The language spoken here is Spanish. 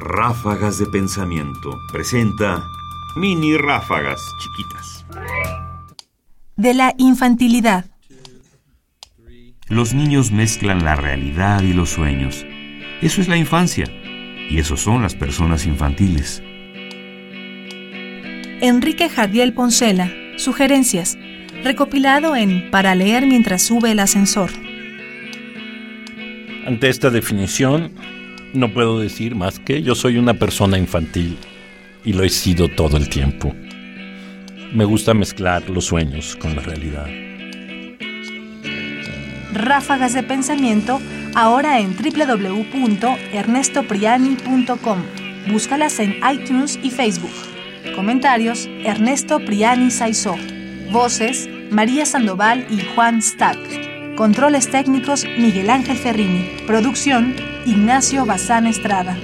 Ráfagas de Pensamiento presenta mini ráfagas chiquitas. De la infantilidad. Los niños mezclan la realidad y los sueños. Eso es la infancia. Y eso son las personas infantiles. Enrique Jardiel Poncela. Sugerencias. Recopilado en Para leer mientras sube el ascensor. Ante esta definición, no puedo decir más que yo soy una persona infantil y lo he sido todo el tiempo. Me gusta mezclar los sueños con la realidad. Ráfagas de pensamiento ahora en www.ernestopriani.com. Búscalas en iTunes y Facebook. Comentarios: Ernesto Priani Saizó. Voces: María Sandoval y Juan Stack. Controles técnicos: Miguel Ángel Ferrini. Producción: Ignacio Bazán Estrada.